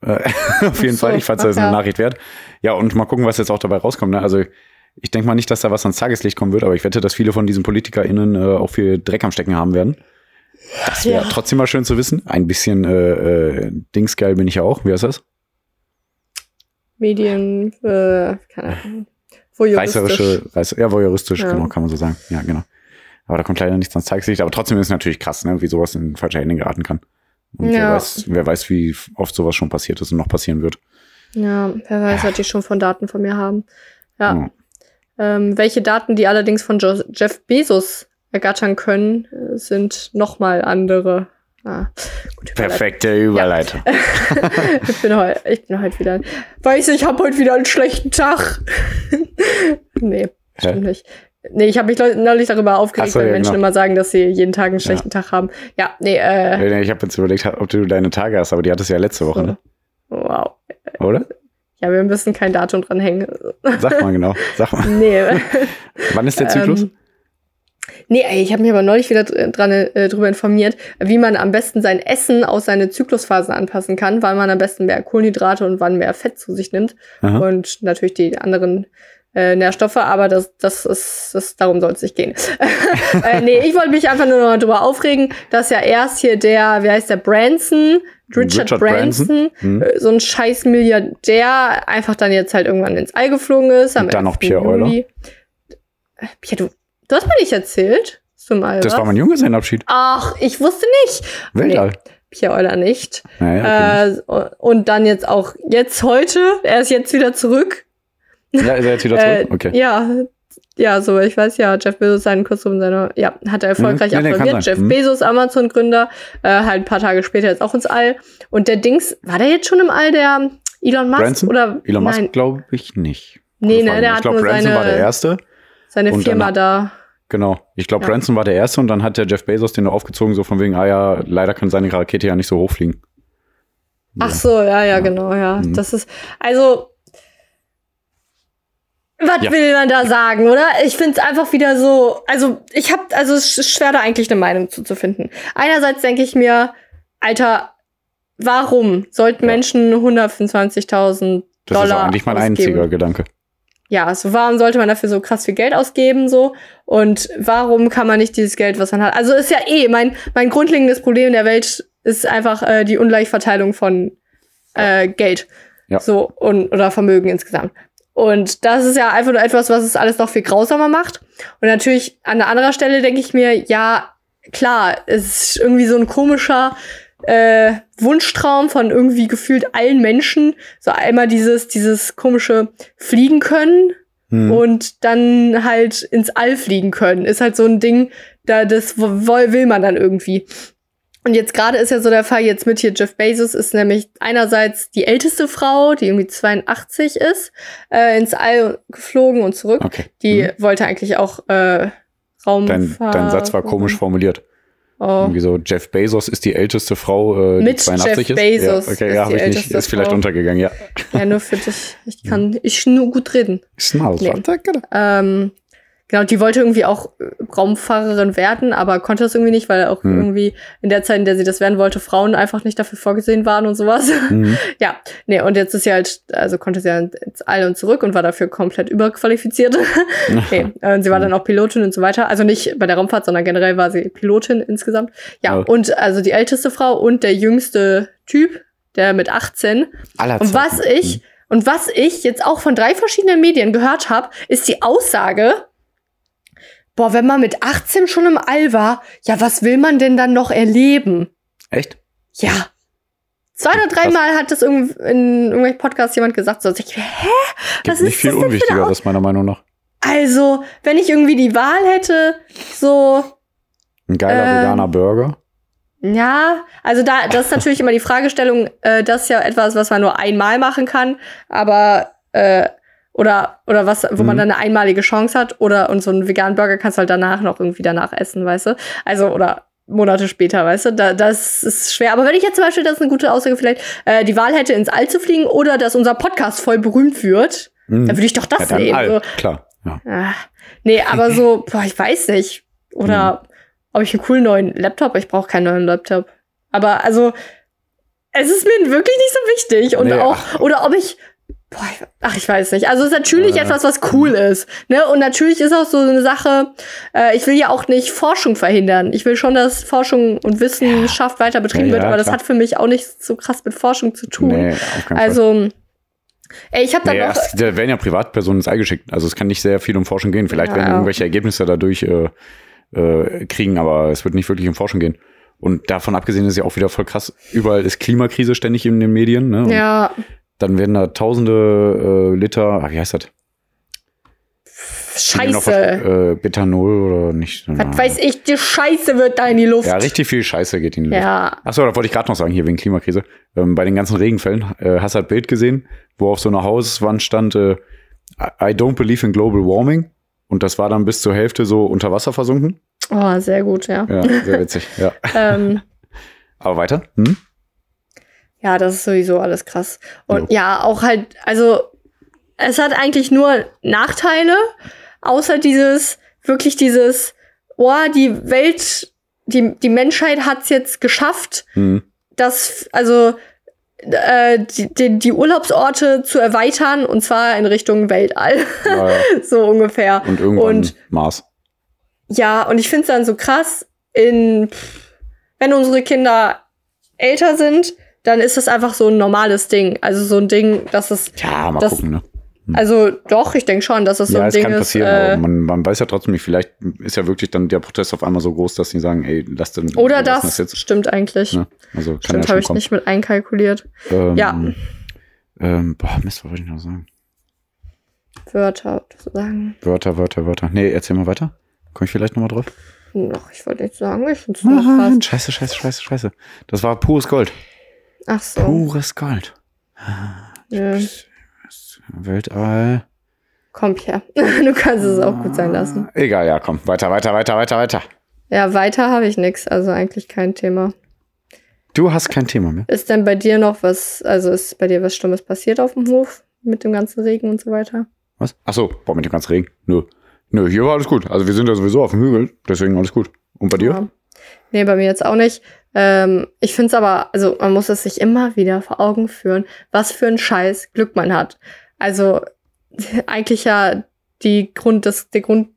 Äh, Auf jeden so, Fall. Ich fand es eine. Nachricht wert. Ja, und mal gucken, was jetzt auch dabei rauskommt. Ne? Also ich denke mal nicht, dass da was ans Tageslicht kommen wird, aber ich wette, dass viele von diesen PolitikerInnen äh, auch viel Dreck am Stecken haben werden. Das wäre Ja. trotzdem mal schön zu wissen. Ein bisschen äh, äh, Dingsgeil bin ich ja auch. Wie heißt das? Medien, äh, keine Ahnung. Voyeuristisch. Reißerische, reiß, ja, voyeuristisch, Ja. genau, kann man so sagen. Ja, genau. Aber da kommt leider nichts ans Tageslicht. Aber trotzdem ist es natürlich krass, ne, wie sowas in falsche Hände geraten kann. Und wer, Ja. weiß, wer weiß, wie oft sowas schon passiert ist und noch passieren wird. Ja, wer weiß, was die schon von Daten von mir haben. Ja. Ja. Ähm, welche Daten die allerdings von jo Jeff Bezos ergattern können, äh, sind nochmal andere. Ah, gut, Perfekte Überleitung. ich bin heute, ich bin heute wieder. Weiß ich, habe heute wieder einen schlechten Tag. nee, stimmt nicht. Nee, ich habe mich neulich darüber aufgeregt, so, weil ja, Menschen genau. immer sagen, dass sie jeden Tag einen schlechten Tag haben. Ja, nee, äh, Ich habe jetzt überlegt, ob du deine Tage hast, aber die hattest du ja letzte Woche, ne? wow. oder? Ja, wir müssen kein Datum dranhängen. Sag mal genau. Sag mal. Nee. Wann ist der Zyklus? Ähm, Nee, ey, ich habe mich aber neulich wieder dr- dran äh, drüber informiert, wie man am besten sein Essen aus seine Zyklusphasen anpassen kann, wann man am besten mehr Kohlenhydrate und wann mehr Fett zu sich nimmt Aha. und natürlich die anderen äh, Nährstoffe, aber das, das ist, das, darum soll es nicht gehen. äh, nee, ich wollte mich einfach nur noch mal drüber aufregen, dass ja erst hier der, wie heißt der, Branson, Richard, Richard Branson. Branson, Hm. äh, so ein scheiß Milliardär, einfach dann jetzt halt irgendwann ins All geflogen ist. Und dann noch 11. Pierre Euler. Juli. Äh, Pierre, du, du hast mir nicht erzählt. Zum All, Das war mein Junggesellenabschied. Ach, ich wusste nicht. Weltall. Pierre Euler nicht. Naja. Äh, und dann jetzt auch jetzt heute. Er ist jetzt wieder zurück. ja, ist er jetzt wieder Äh, zurück? Okay. Ja, ja, so, ich weiß ja, Jeff Bezos seinen Kurs um seine, ja, hat er erfolgreich Mhm. Nee, nee, absolviert. Jeff Mhm. Bezos, Amazon-Gründer, äh, halt ein paar Tage später jetzt auch ins All. Und der Dings, war der jetzt schon im All, der Elon Musk? Branson? Oder, Elon nein, Musk glaube ich nicht. nee, Gute ne, Frage. der ich hat glaube, nur Branson war der seine, Erste. Seine und Firma danach- da. Genau. Ich glaube, Ja. Branson war der Erste und dann hat der Jeff Bezos den aufgezogen, so von wegen, ah ja, leider kann seine Rakete ja nicht so hochfliegen. Ach so, ja, ja, Ja. genau, ja. Mhm. Das ist, also, was Ja. will man da sagen, oder? Ich finde es einfach wieder so, also ich habe, also es ist schwer da eigentlich eine Meinung zu, zu finden. Einerseits denke ich mir, Alter, warum sollten Ja. Menschen 125.000 Das Dollar ist eigentlich mein ausgeben? einziger Gedanke. Ja, also warum sollte man dafür so krass viel Geld ausgeben so? Und warum kann man nicht dieses Geld, was man hat? Also ist ja eh mein mein grundlegendes Problem in der Welt ist einfach äh, die Ungleichverteilung von äh, Geld, Ja. so und oder Vermögen insgesamt. Und das ist ja einfach nur etwas, was es alles noch viel grausamer macht. Und natürlich an einer anderen Stelle denke ich mir, ja klar, es ist irgendwie so ein komischer äh, Wunschtraum von irgendwie gefühlt allen Menschen. So einmal dieses, dieses komische Fliegen können. hm. und dann halt ins All fliegen können. Ist halt so ein Ding, da das will man dann irgendwie. Und jetzt gerade ist ja so der Fall, jetzt mit hier Jeff Bezos ist nämlich einerseits die älteste Frau, die irgendwie 82 ist, äh, ins All geflogen und zurück. Okay. Die mhm. wollte eigentlich auch äh, Raumfahrt. Dein, dein Satz war komisch formuliert. Oh. Irgendwie so, Jeff Bezos ist die älteste Frau, äh, die 82 Jeff ist. Bezos ja, okay, ja, habe ich nicht. Ist vielleicht Frau. untergegangen, ja. Ja, nur für dich. Ich kann, ich nur gut reden. Schnell, nee. ähm, Genau, die wollte irgendwie auch äh, Raumfahrerin werden, aber konnte das irgendwie nicht, weil auch mhm. irgendwie in der Zeit, in der sie das werden wollte, Frauen einfach nicht dafür vorgesehen waren und sowas. Mhm. ja, nee, und jetzt ist sie halt, also konnte sie ja ins All und zurück und war dafür komplett überqualifiziert. nee, und sie war dann auch Pilotin und so weiter. Also nicht bei der Raumfahrt, sondern generell war sie Pilotin insgesamt. Ja, ja. und also die älteste Frau und der jüngste Typ, der mit 18. Aller und was ich, mhm. und was ich jetzt auch von drei verschiedenen Medien gehört habe, ist die Aussage, boah, wenn man mit 18 schon im All war, ja, was will man denn dann noch erleben? Echt? Ja. Zwei oder dreimal hat das in irgendwelchen Podcasts jemand gesagt, so, ich, hä? Was Gibt nicht viel Unwichtigeres, meiner Meinung nach. Also, wenn ich irgendwie die Wahl hätte, so. Ein geiler äh, veganer Burger. Ja, also da, das ist natürlich immer die Fragestellung, äh, das ist ja etwas, was man nur einmal machen kann, aber äh, oder, oder was, wo mhm. man dann eine einmalige Chance hat. Oder und so einen veganen Burger kannst du halt danach noch irgendwie danach essen, weißt du? Also, oder Monate später, weißt du? Da, das ist schwer. Aber wenn ich jetzt zum Beispiel, das ist eine gute Aussage vielleicht, äh, die Wahl hätte, ins All zu fliegen oder dass unser Podcast voll berühmt wird, mhm. dann würde ich doch das ja, nehmen. So. Klar. Ja. Ah, nee, aber so, boah, ich weiß nicht. Oder mhm. ob ich einen coolen neuen Laptop, ich brauche keinen neuen Laptop. Aber also, es ist mir wirklich nicht so wichtig. Und nee, auch, ach. oder ob ich Boah, ach, ich weiß nicht. Also es ist natürlich äh. etwas, was cool ist. Ne? Und natürlich ist auch so eine Sache, äh, ich will ja auch nicht Forschung verhindern. Ich will schon, dass Forschung und Wissenschaft ja. weiter betrieben ja, ja, wird, aber klar. das hat für mich auch nicht so krass mit Forschung zu tun. Nee, also, ey, ich habe da nee, noch. Da werden ja Privatpersonen ins Ei geschickt. Also es kann nicht sehr viel um Forschung gehen. Vielleicht werden irgendwelche Ergebnisse dadurch äh, äh, kriegen, aber es wird nicht wirklich um Forschung gehen. Und davon abgesehen ist ja auch wieder voll krass, überall ist Klimakrise ständig in den Medien. Ne? Und ja dann werden da tausende äh, Liter, ah, wie heißt das? Scheiße. Äh, Betanol oder nicht? Was weiß ich, die Scheiße wird da in die Luft. Ja, richtig viel Scheiße geht in die Luft. Ja. Achso, da wollte ich gerade noch sagen, hier wegen Klimakrise. Ähm, bei den ganzen Regenfällen, äh, hast du das Bild gesehen, wo auf so einer Hauswand stand, äh, I don't believe in global warming. Und das war dann bis zur Hälfte so unter Wasser versunken. Oh, sehr gut, ja. Ja, sehr witzig, ja. ähm. Aber weiter? Hm? Ja, das ist sowieso alles krass. Und ja. ja, auch halt, also es hat eigentlich nur Nachteile, außer dieses, wirklich dieses, oh, die Welt, die, die Menschheit hat's jetzt geschafft, mhm. das, also äh, die, die, die Urlaubsorte zu erweitern und zwar in Richtung Weltall. Ja, ja. so ungefähr. Und irgendwann und, Mars. Ja, und ich finde es dann so krass, in wenn unsere Kinder älter sind, dann ist das einfach so ein normales Ding. Also so ein Ding, dass es. Ja, mal das, gucken, ne? Hm. Also doch, ich denke schon, dass das so ja, ein Ding ist. Ja, kann passieren, äh, aber man, man weiß ja trotzdem nicht, vielleicht ist ja wirklich dann der Protest auf einmal so groß, dass sie sagen, ey, lass den. Oder das, das jetzt. stimmt eigentlich. Ja, also kann stimmt, ja habe ich kommen. nicht mit einkalkuliert. Ähm, ja. Ähm, boah, Mist, was wollte ich noch sagen? Wörter sagen. Wörter, Wörter, Wörter. Nee, erzähl mal weiter. Komme ich vielleicht nochmal drauf? Ach, ich wollte nicht sagen, ich finde es Scheiße, scheiße, scheiße, scheiße. Das war pures Gold. Ach so. Pures Gold. Ja. Weltall. Komm, Pierre. Du kannst es auch gut sein lassen. Egal, ja, komm. Weiter, weiter, weiter, weiter, weiter. Ja, weiter habe ich nichts. Also eigentlich kein Thema. Du hast kein Thema mehr. Ist denn bei dir noch was, also ist bei dir was Schlimmes passiert auf dem Hof mit dem ganzen Regen und so weiter? Was? Ach so, boah, mit dem ganzen Regen. Nö. Nö, hier war alles gut. Also wir sind ja sowieso auf dem Hügel, deswegen alles gut. Und bei dir? Ja. Nee, bei mir jetzt auch nicht. Ähm, ich finde es aber, also man muss es sich immer wieder vor Augen führen, was für ein Scheiß Glück man hat. Also eigentlich ja die Grund, das, der Grund,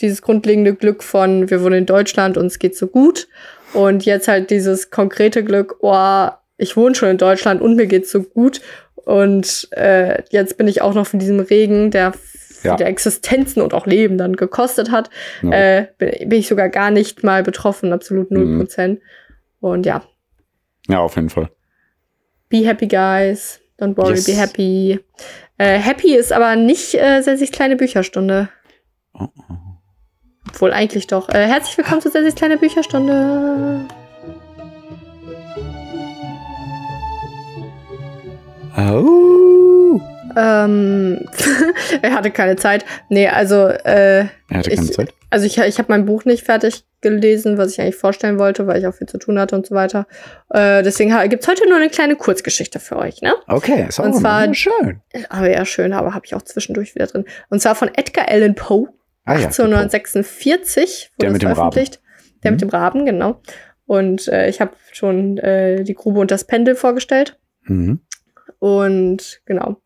dieses grundlegende Glück von, wir wohnen in Deutschland und es geht so gut. Und jetzt halt dieses konkrete Glück, oh, ich wohne schon in Deutschland und mir geht's so gut. Und äh, jetzt bin ich auch noch von diesem Regen, der ja. der Existenzen und auch Leben dann gekostet hat, ja. äh, bin, ich sogar gar nicht mal betroffen, absolut 0%. Mhm. Und ja. Ja, auf jeden Fall. Be happy, guys. Don't worry, yes. be happy. Äh, Happy ist aber nicht äh, Sessis kleine Bücherstunde. Oh, oh. Obwohl eigentlich doch. Äh, herzlich willkommen zu Sessis kleine Bücherstunde. Oh. Ähm, er hatte keine Zeit. Nee, also äh, Er hatte keine Ich- Zeit. Also ich, ich habe mein Buch nicht fertig gelesen, was ich eigentlich vorstellen wollte, weil ich auch viel zu tun hatte und so weiter. Äh, deswegen ha- gibt's heute nur eine kleine Kurzgeschichte für euch, ne? Okay, ist auch Und zwar- schön. Aber ja, schön, aber habe ich auch zwischendurch wieder drin. Und zwar von Edgar Allan Poe, Ah, ja, 1846 Der wurde mit es dem Raben. veröffentlicht. Der mit Mhm. dem Raben, genau. Und äh, ich habe schon äh, die Grube und das Pendel vorgestellt. Mhm. Und genau.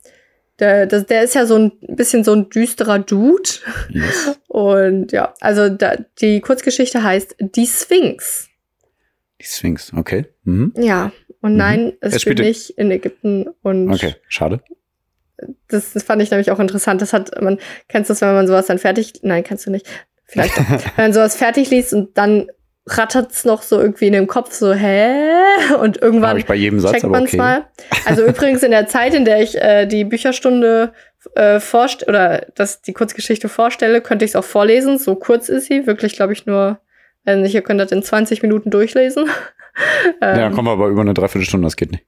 Der, das, der ist ja so ein bisschen so ein düsterer Dude. Yes. Und ja, also da, die Kurzgeschichte heißt Die Sphinx. Die Sphinx, okay. Mhm. Ja, und Mhm. nein, es Es spielt nicht in Ägypten. Und Okay, schade. das, das fand ich nämlich auch interessant. Das hat, man, kennst du das, wenn man sowas dann fertig, nein, kennst du nicht. Vielleicht wenn man sowas fertig liest und dann rattert's noch so irgendwie in dem Kopf so, hä? Und irgendwann ich bei jedem Satz, checkt man's okay. mal. Also übrigens in der Zeit, in der ich äh, die Bücherstunde äh, vorst oder das, die Kurzgeschichte vorstelle, könnte ich es auch vorlesen. So kurz ist sie. Wirklich, glaube ich, nur, wenn nicht, ihr könnt das in 20 Minuten durchlesen. Ja, Ähm, dann kommen wir aber über eine Dreiviertelstunde, das geht nicht.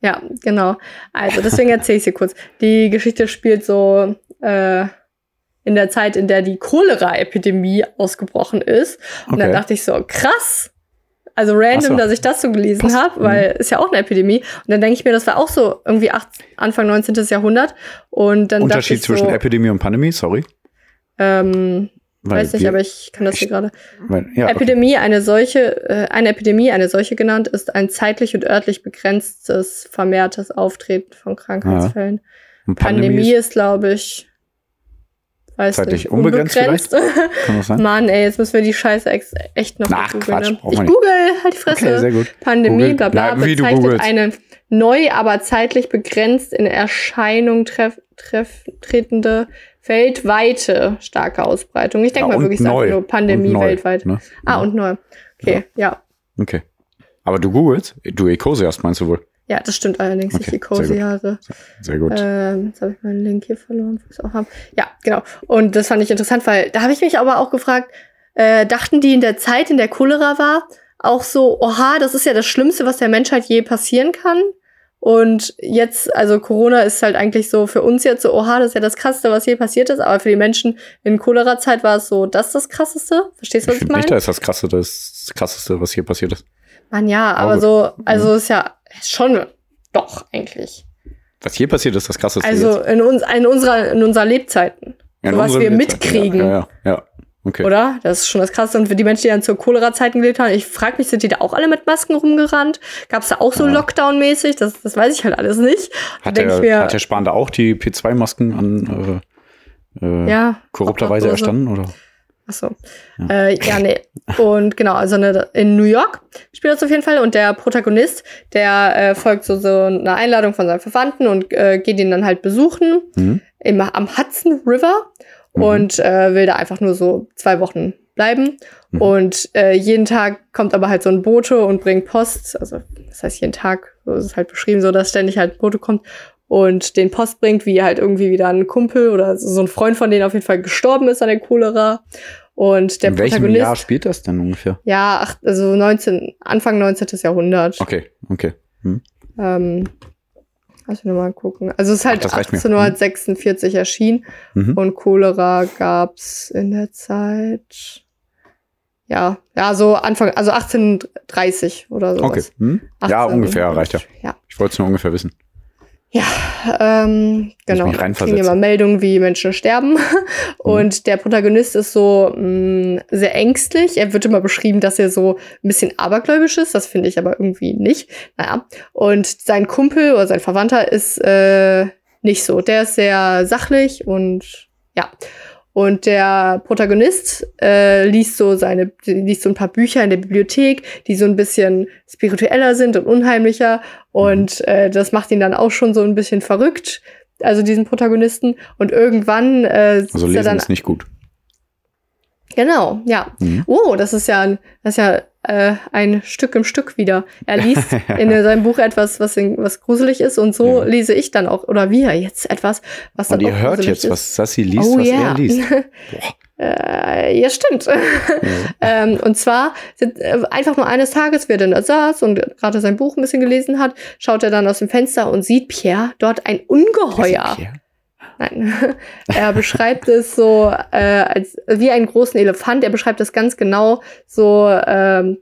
Ja, genau. Also deswegen erzähle ich sie kurz. Die Geschichte spielt so äh, in der Zeit, in der die Cholera-Epidemie ausgebrochen ist. Und dann Okay. dachte ich so, krass. Also random, so. dass ich das so gelesen habe, weil ist ja auch eine Epidemie. Und dann denke ich mir, das war auch so irgendwie acht, Anfang 19. Jahrhundert. Und dann Unterschied zwischen so, Epidemie und Pandemie, sorry. ähm, Weil weiß nicht, aber ich kann das hier gerade. Ja, okay. Epidemie, eine solche, äh, eine Epidemie, eine solche genannt, ist ein zeitlich und örtlich begrenztes, vermehrtes Auftreten von Krankheitsfällen. Und Pandemie, ist, ist, glaube ich, weiß Zeitlich nicht, unbegrenzt unbegrenzt. kann das sein? Mann, ey, jetzt müssen wir die Scheiße echt noch Ach, googeln. Quatsch, Ne? Ich nicht. google, halt die Fresse. Okay, sehr gut. Pandemie, Google. bla bla, Na, wie du bezeichnet eine neu, aber zeitlich begrenzt in Erscheinung treff, treff, tretende weltweite starke Ausbreitung. Ich denke Ja, mal wirklich, neu. nur Pandemie neu, weltweit. Ne? Ah, und neu. Okay, ja. Okay. Aber du googelst? Du Ecosiast meinst du wohl? Ja, das stimmt allerdings. Okay, ich die cozy sehr gut. Haare. Sehr gut. Ähm, jetzt habe ich meinen Link hier verloren, wo ich es auch habe. Ja, genau. Und das fand ich interessant, weil da habe ich mich aber auch gefragt, äh, dachten die in der Zeit, in der Cholera war, auch so, oha, das ist ja das Schlimmste, was der Menschheit je passieren kann. Und jetzt, also Corona ist halt eigentlich so für uns jetzt so, oha, das ist ja das Krasseste, was je passiert ist. Aber für die Menschen in Cholera-Zeit war es so, das ist das Krasseste. Verstehst du, was ich ich finde nicht, meine? das ist das Krasse, das Krasseste, was hier passiert ist. Mann, ja, aber gut. so, also ist ja schon doch eigentlich. Was hier passiert ist, das Krasseste. Also in, uns, in, unserer, in unserer Lebzeiten. Ja, so in was unserem wir mitkriegen. Ja, ja, ja. Okay. Oder? Das ist schon das Krasse. Und für die Menschen, die dann zur Cholera-Zeiten gelebt haben, ich frage mich, sind die da auch alle mit Masken rumgerannt? Gab es da auch so Ja. Lockdown-mäßig? Das, das weiß ich halt alles nicht. Hat der, mir, hat der Spahn da auch die P2-Masken an äh, äh, ja, korrupterweise Obdachlose. erstanden? Oder? Achso. Ja. Äh, ja, nee. Und genau, also eine, in New York spielt das auf jeden Fall. Und der Protagonist, der äh, folgt so, so einer Einladung von seinen Verwandten und äh, geht ihn dann halt besuchen Mhm. im, am Hudson River Mhm. und äh, will da einfach nur so zwei Wochen bleiben. Mhm. Und äh, jeden Tag kommt aber halt so ein Bote und bringt Post. Also das heißt jeden Tag, so ist es halt beschrieben, so dass ständig halt ein Bote kommt und den Post bringt, wie halt irgendwie wieder ein Kumpel oder so ein Freund von denen auf jeden Fall gestorben ist an der Cholera. Und der In welchem Protagonist, Jahr spielt das denn ungefähr? ja, ach, also 19, Anfang 19. Jahrhundert. Okay, okay. Hm. Ähm, lass mich nochmal gucken. Also es ist halt Ach, das reicht mir. 1846 erschienen Mhm. und Cholera gab's in der Zeit. Ja, ja, so Anfang, also 1830 oder so. Okay. Hm? Ja, 18 ungefähr reicht ja. Ja, Ich wollte es nur ungefähr wissen. Ähm, genau. reinversetzen. kriegen immer Meldungen, wie Menschen sterben. Und der Protagonist ist so mh, sehr ängstlich. Er wird immer beschrieben, dass er so ein bisschen abergläubisch ist. Das finde ich aber irgendwie nicht. Naja. Und sein Kumpel oder sein Verwandter ist äh, nicht so. Der ist sehr sachlich und ja. Und der Protagonist äh, liest so seine, liest so ein paar Bücher in der Bibliothek, die so ein bisschen spiritueller sind und unheimlicher. Und äh, das macht ihn dann auch schon so ein bisschen verrückt. Also diesen Protagonisten. Und irgendwann äh, Also er lesen dann. ist nicht gut. Genau, ja. Mhm. Oh, das ist ja, ein- das ist ja äh, ein Stück im Stück wieder. Er liest in seinem Buch etwas, was, was gruselig ist und so ja. lese ich dann auch, oder wir jetzt etwas, was dann und ihr hört jetzt, ist. was Sassi liest, oh, was yeah. er liest. Äh, ja, stimmt. Ja. ähm, und zwar sind, äh, einfach nur eines Tages, wer denn da saß und gerade sein Buch ein bisschen gelesen hat, schaut er dann aus dem Fenster und sieht Pierre dort ein Ungeheuer. Nein, er beschreibt es so äh, als wie einen großen Elefant. Er beschreibt es ganz genau so, ähm,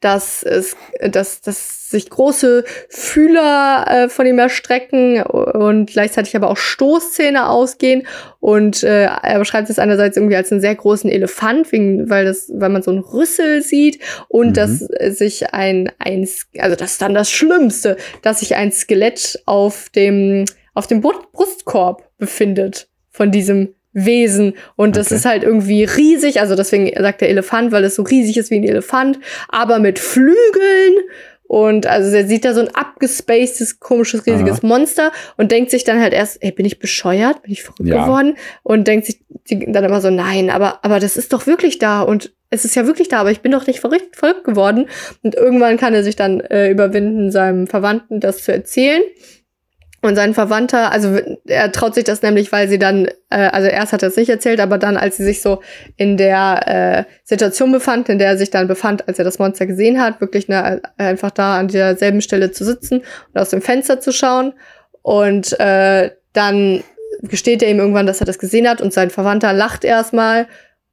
dass es, dass, dass sich große Fühler äh, von ihm erstrecken und gleichzeitig aber auch Stoßzähne ausgehen. Und äh, er beschreibt es einerseits irgendwie als einen sehr großen Elefant, wegen, weil das, weil man so einen Rüssel sieht und mhm. dass sich ein, ein, also das ist dann das Schlimmste, dass sich ein Skelett auf dem auf dem Brustkorb befindet von diesem Wesen. Und das ist halt irgendwie riesig. Also deswegen sagt der Elefant, weil es so riesig ist wie ein Elefant, aber mit Flügeln. Und also er sieht da so ein abgespacedes, komisches, riesiges Aha. Monster und denkt sich dann halt erst, ey, bin ich bescheuert? Bin ich verrückt ja. geworden? Und denkt sich dann immer so, nein, aber, aber das ist doch wirklich da und es ist ja wirklich da, aber ich bin doch nicht verrückt, verrückt geworden. Und irgendwann kann er sich dann äh, überwinden, seinem Verwandten das zu erzählen. Und sein Verwandter, also er traut sich das nämlich, weil sie dann, äh, also erst hat er es nicht erzählt, aber dann, als sie sich so in der äh, Situation befand, in der er sich dann befand, als er das Monster gesehen hat, wirklich ne, einfach da an derselben Stelle zu sitzen und aus dem Fenster zu schauen. Und äh, dann gesteht er ihm irgendwann, dass er das gesehen hat und sein Verwandter lacht erstmal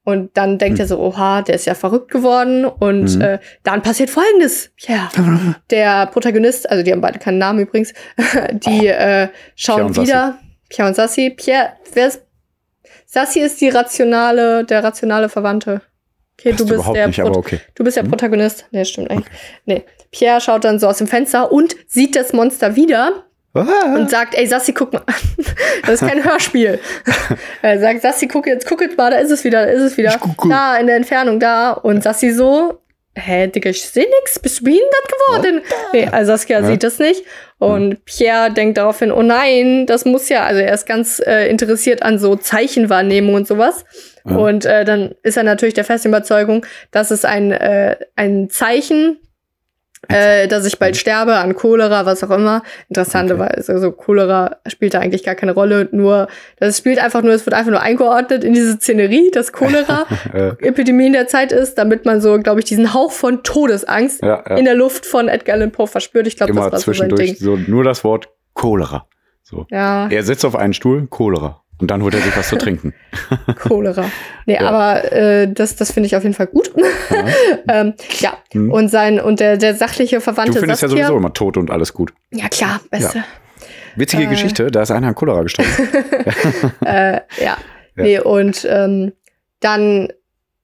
und dann denkt hm. er so, oha, der ist ja verrückt geworden. Und mhm. äh, dann passiert Folgendes. Ja, der Protagonist, also die haben beide keinen Namen übrigens, die äh, schauen Pierre wieder. Pierre und Sassi. Pierre, wer ist? Sassi ist die rationale, der rationale Verwandte. Okay, du bist der nicht, okay. du bist der hm? Protagonist. Nee, stimmt eigentlich. Okay. Nee. Pierre schaut dann so aus dem Fenster und sieht das Monster wieder. Und sagt, ey Sassi, guck mal. das ist kein Hörspiel. er sagt, Sassi, guck jetzt, guck jetzt mal, da ist es wieder, da ist es wieder. Da, in der Entfernung, da. Und Sassi so, hä, Digga, ich seh nix, bist du behindert geworden? Nee, also Saskia ja. sieht das nicht. Und Pierre denkt daraufhin, oh nein, das muss ja, also er ist ganz äh, interessiert an so Zeichenwahrnehmung und sowas. Ja. Und äh, dann ist er natürlich der festen Überzeugung, dass es ein, äh, ein Zeichen äh, dass ich bald sterbe an Cholera, was auch immer. Interessanterweise, okay. also Cholera spielt da eigentlich gar keine Rolle, nur, das spielt einfach nur, es wird einfach nur eingeordnet in diese Szenerie, dass Cholera Epidemie in der Zeit ist, damit man so, glaube ich, diesen Hauch von Todesangst ja, ja. in der Luft von Edgar Allan Poe verspürt. Ich glaube, das war so sein Ding. So nur das Wort Cholera. So. Ja. Er sitzt auf einen Stuhl, Cholera. Und dann holt er sich was zu trinken. Cholera. Nee, ja. aber äh, das, das finde ich auf jeden Fall gut. Ja. ähm, ja. Hm. Und sein, und der, der sachliche Verwandte. Du findest Saskia, ja sowieso immer tot und alles gut. Ja, klar, beste. Ja. Witzige äh, Geschichte, da ist einer an Cholera gestorben. äh, ja. Nee, und ähm, dann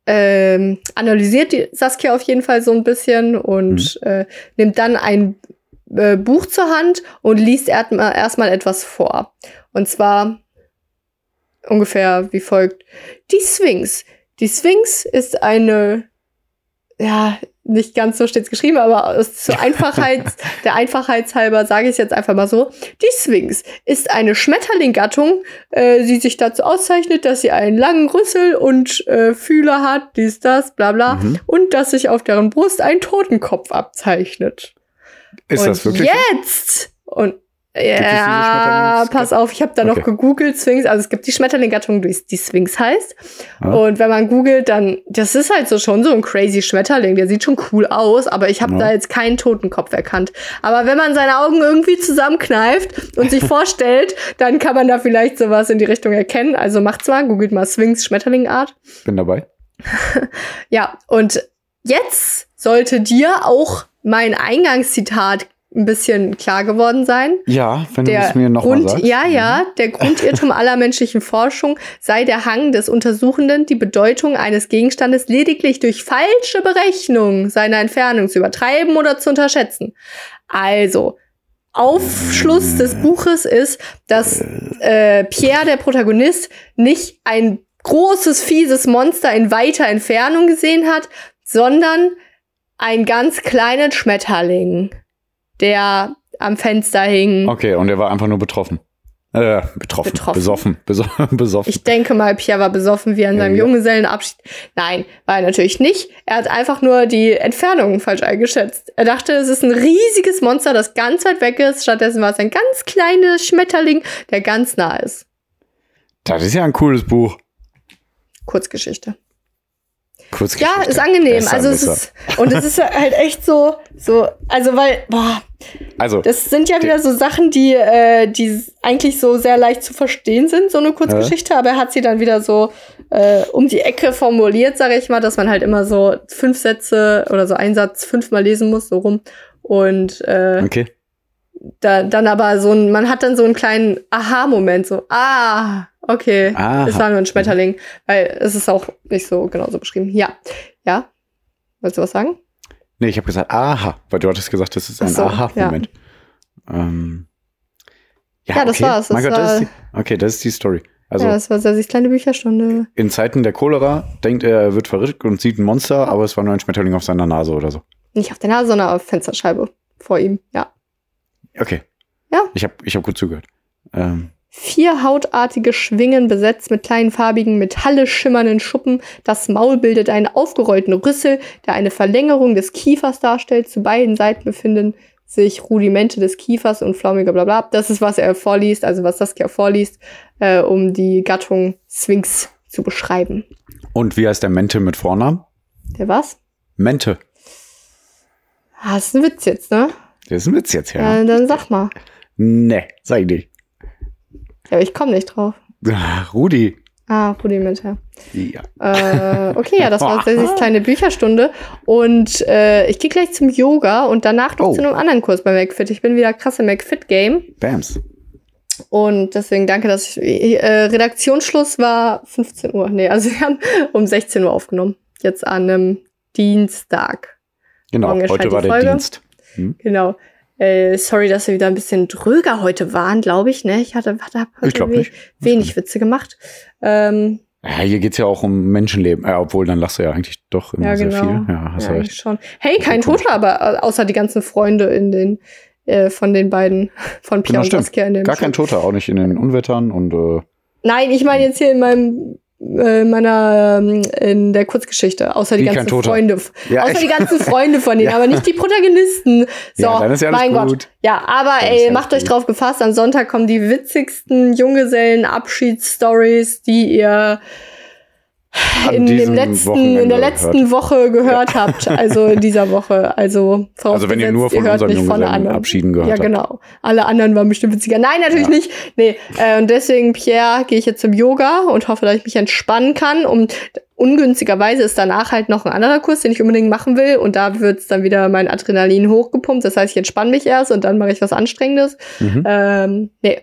ähm, analysiert die Saskia auf jeden Fall so ein bisschen und mhm. äh, nimmt dann ein äh, Buch zur Hand und liest erstmal erst etwas vor. Und zwar ungefähr wie folgt. Die Sphinx. Die Sphinx ist eine, ja, nicht ganz so steht's geschrieben, aber zur Einfachheit, der Einfachheitshalber sage ich es jetzt einfach mal so. Die Sphinx ist eine Schmetterlinggattung, äh, die sich dazu auszeichnet, dass sie einen langen Rüssel und äh, Fühler hat, dies, das, bla bla, mhm. und dass sich auf deren Brust ein Totenkopf abzeichnet. Ist und das wirklich? Jetzt! Und ja, pass auf, ich habe da okay. noch gegoogelt, Sphinx, also es gibt die Schmetterlinggattung, die, die Sphinx heißt. Ah. Und wenn man googelt, dann, das ist halt so schon so ein crazy Schmetterling, der sieht schon cool aus, aber ich habe ja. da jetzt keinen Totenkopf erkannt. Aber wenn man seine Augen irgendwie zusammenkneift und sich vorstellt, dann kann man da vielleicht sowas in die Richtung erkennen. Also macht's mal, googelt mal Sphinx Schmetterlingart. Bin dabei. ja, und jetzt sollte dir auch mein Eingangszitat ein bisschen klar geworden sein. Ja, wenn der du es mir noch Grund, mal sagst. Ja, ja, mhm. der Grundirrtum aller menschlichen Forschung sei der Hang des Untersuchenden, die Bedeutung eines Gegenstandes lediglich durch falsche Berechnung seiner Entfernung zu übertreiben oder zu unterschätzen. Also, Aufschluss des Buches ist, dass äh, Pierre, der Protagonist, nicht ein großes, fieses Monster in weiter Entfernung gesehen hat, sondern einen ganz kleinen Schmetterling der am Fenster hing. Okay, und er war einfach nur betroffen. Äh, betroffen. Betroffen. Besoffen. Beso- besoffen. Ich denke mal, Pierre war besoffen wie an seinem Ja. Junggesellenabschied. Nein, war er natürlich nicht. Er hat einfach nur die Entfernung falsch eingeschätzt. Er dachte, es ist ein riesiges Monster, das ganz weit weg ist. Stattdessen war es ein ganz kleiner Schmetterling, der ganz nah ist. das ist ja ein cooles Buch. Kurzgeschichte. Kurzgeschichte. Ja, ist angenehm. Besser, also es ist und es ist halt echt so so also weil boah, Also, das sind ja wieder so Sachen, die äh, die eigentlich so sehr leicht zu verstehen sind, so eine Kurzgeschichte, aber er hat sie dann wieder so äh, um die Ecke formuliert, sage ich mal, dass man halt immer so fünf Sätze oder so einen Satz fünfmal lesen muss, so rum. Und äh, okay. da, dann aber so ein, man hat dann so einen kleinen Aha-Moment, so, ah, okay, Aha. es war nur ein Schmetterling, weil es ist auch nicht so genau so beschrieben. Ja, ja. Wolltest du was sagen? Nee, ich habe gesagt, aha, weil du hattest gesagt, das ist ein so, Aha-Moment. Ähm, Ja, das war's, Mein das Gott, das ist war- die, okay, das ist die Story. Also ja, das war Sassis kleine Bücherstunde. in Zeiten der Cholera denkt er, er wird verrückt und sieht ein Monster, aber es war nur ein Schmetterling auf seiner Nase oder so. Nicht auf der Nase, sondern auf Fensterscheibe vor ihm, ja. Okay. Ja. Ich habe ich hab gut zugehört. Ähm, Vier hautartige Schwingen besetzt mit kleinen farbigen, metallisch schimmernden Schuppen. Das Maul bildet einen aufgerollten Rüssel, der eine Verlängerung des Kiefers darstellt. Zu beiden Seiten befinden sich Rudimente des Kiefers und flaumiger Blabla. Das ist, was er vorliest, also was Saskia vorliest, äh, um die Gattung Sphinx zu beschreiben. und wie heißt der Mente mit Vornamen? Der was? Mente. Ah, das ist ein Witz jetzt, ne? Das ist ein Witz jetzt, ja. Äh, dann sag mal. Nee, sag ich nicht. Ja, ich komme nicht drauf. Ah, Rudi. Ah, Rudimente. Ja. Äh, okay, ja, das war Sassis kleine Bücherstunde. Und äh, ich gehe gleich zum Yoga und danach noch Oh. zu einem anderen Kurs bei McFit. Ich bin wieder krass im McFit-Game. Bams. Und deswegen danke, dass ich. Äh, Redaktionsschluss war 15 Uhr. Nee, also wir haben um 16 Uhr aufgenommen. Jetzt an einem Dienstag. Genau, heute war der Folge. Dienst. Hm? Genau. Äh, sorry, dass wir wieder ein bisschen dröger heute waren, glaube ich. Ne? Ich hatte, hatte hab Ich glaube we- nicht. wenig Witze gemacht. Ähm, Ja, hier geht's ja auch um Menschenleben. Ja, obwohl, dann lachst du ja eigentlich doch immer Ja, sehr genau. viel. Ja, hast ja, du recht. schon. Hey, kein Komisch. Toter, aber äh, außer die ganzen Freunde in den äh, von den beiden, von Pia Genau, und. Saskia in dem Gar kein Show. Toter, auch nicht in den Unwettern und äh, Nein, ich meine jetzt hier in meinem äh, meiner ähm, in der Kurzgeschichte, außer die kein ganzen. Freunde, Ja, außer echt? die ganzen Freunde von denen, Ja. aber nicht die Protagonisten. So, Ja, dann ist ja mein gut. Gott. Ja, aber Dann ey, macht euch gut. drauf gefasst, am Sonntag kommen die witzigsten Junggesellen-Abschiedsstories, die ihr in dem letzten, Wochenende in der letzten hört. Woche gehört habt, also in dieser Woche. Also, Also wenn ihr nur von hört unseren nicht von der anderen. Junggesellenabschieden gehört Ja, habt. genau. Alle anderen waren bestimmt witziger. Nein, natürlich Ja. nicht. Nee, äh, und deswegen, Pierre, gehe ich jetzt zum Yoga und hoffe, dass ich mich entspannen kann. Und ungünstigerweise ist danach halt noch ein anderer Kurs, den ich unbedingt machen will. Und da wird's dann wieder mein Adrenalin hochgepumpt. Das heißt, ich entspanne mich erst und dann mache ich was Anstrengendes. Mhm. Ähm, nee, ja.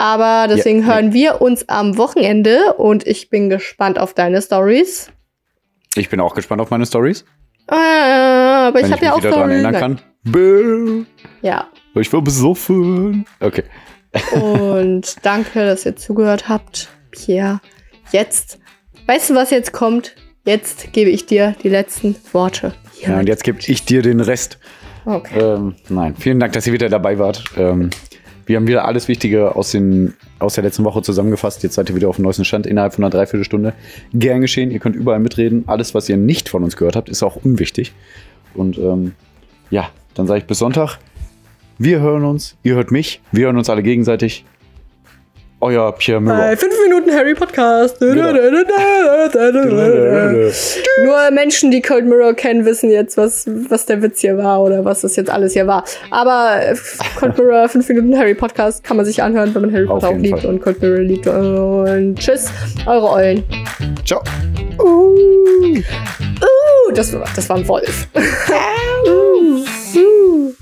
Aber deswegen Ja, hören wir uns am Wochenende und ich bin gespannt auf deine Stories. Ich bin auch gespannt auf meine Stories. Äh, aber wenn ich habe ja auch wieder daran Stories. erinnern kann. Ja. ich war besoffen. Okay. Und danke, dass ihr zugehört habt. Pierre, jetzt, weißt du, was jetzt kommt? Jetzt gebe ich dir die letzten Worte. Hier. Ja, und jetzt gebe ich dir den Rest. okay. Ähm, nein, vielen Dank, dass ihr wieder dabei wart. Ähm, wir haben wieder alles Wichtige aus, den, aus der letzten Woche zusammengefasst. Jetzt seid ihr wieder auf dem neuesten Stand innerhalb von einer Dreiviertelstunde. Gern geschehen, ihr könnt überall mitreden. Alles, was ihr nicht von uns gehört habt, ist auch unwichtig. Und ähm, ja, dann sage ich bis Sonntag. Wir hören uns, ihr hört mich, wir hören uns alle gegenseitig. Euer Pierre Mirror. Bei 5 Minuten Harry Podcast. Genau. Nur Menschen, die Cold Mirror kennen, wissen jetzt, was, was der Witz hier war oder was das jetzt alles hier war. Aber äh, Cold Mirror 5 Minuten Harry Podcast kann man sich anhören, wenn man Harry Potter auch liebt Fall. und Cold Mirror liebt. Und tschüss, eure Eulen. Ciao. Uh, das, war- das war ein Wolf. uh, uh.